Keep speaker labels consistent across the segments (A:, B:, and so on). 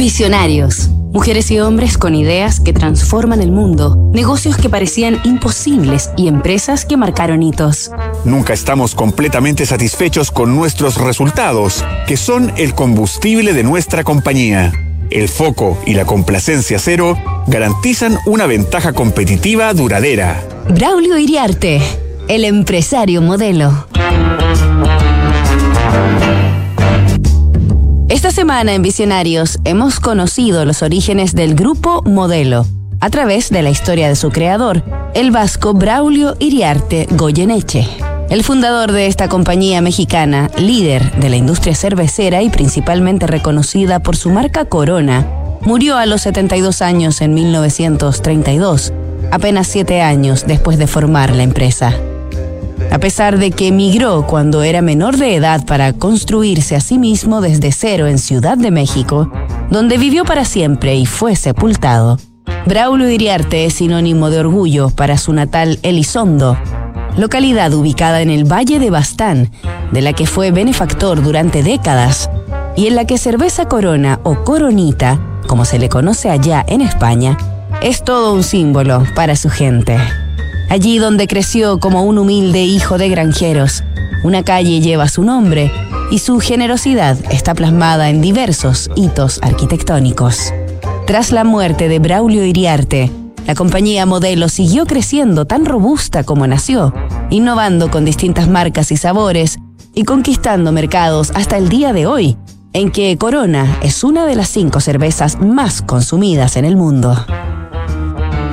A: Visionarios. Mujeres y hombres con ideas que transforman el mundo, negocios que parecían imposibles y empresas que marcaron hitos.
B: Nunca estamos completamente satisfechos con nuestros resultados, que son el combustible de nuestra compañía. El foco y la complacencia cero garantizan una ventaja competitiva duradera.
A: Braulio Iriarte, el empresario modelo. Semana en Visionarios hemos conocido los orígenes del grupo Modelo a través de la historia de su creador, el vasco Braulio Iriarte Goyeneche. El fundador de esta compañía mexicana, líder de la industria cervecera y principalmente reconocida por su marca Corona, murió a los 72 años en 1932, apenas siete años después de formar la empresa. A pesar de que emigró cuando era menor de edad para construirse a sí mismo desde cero en Ciudad de México, donde vivió para siempre y fue sepultado, Braulio Iriarte es sinónimo de orgullo para su natal Elizondo, localidad ubicada en el Valle de Bastán, de la que fue benefactor durante décadas, y en la que cerveza corona o coronita, como se le conoce allá en España, es todo un símbolo para su gente allí donde creció como un humilde hijo de granjeros. Una calle lleva su nombre y su generosidad está plasmada en diversos hitos arquitectónicos. Tras la muerte de Braulio Iriarte, la compañía Modelo siguió creciendo tan robusta como nació, innovando con distintas marcas y sabores y conquistando mercados hasta el día de hoy, en que Corona es una de las cinco cervezas más consumidas en el mundo.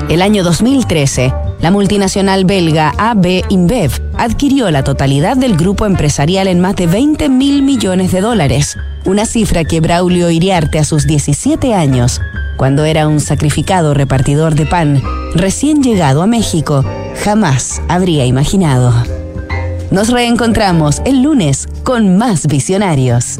A: El año 2013, la multinacional belga AB InBev adquirió la totalidad del grupo empresarial en más de 20 mil millones de dólares, una cifra que Braulio Iriarte a sus 17 años, cuando era un sacrificado repartidor de pan, recién llegado a México, jamás habría imaginado. Nos reencontramos el lunes con más visionarios.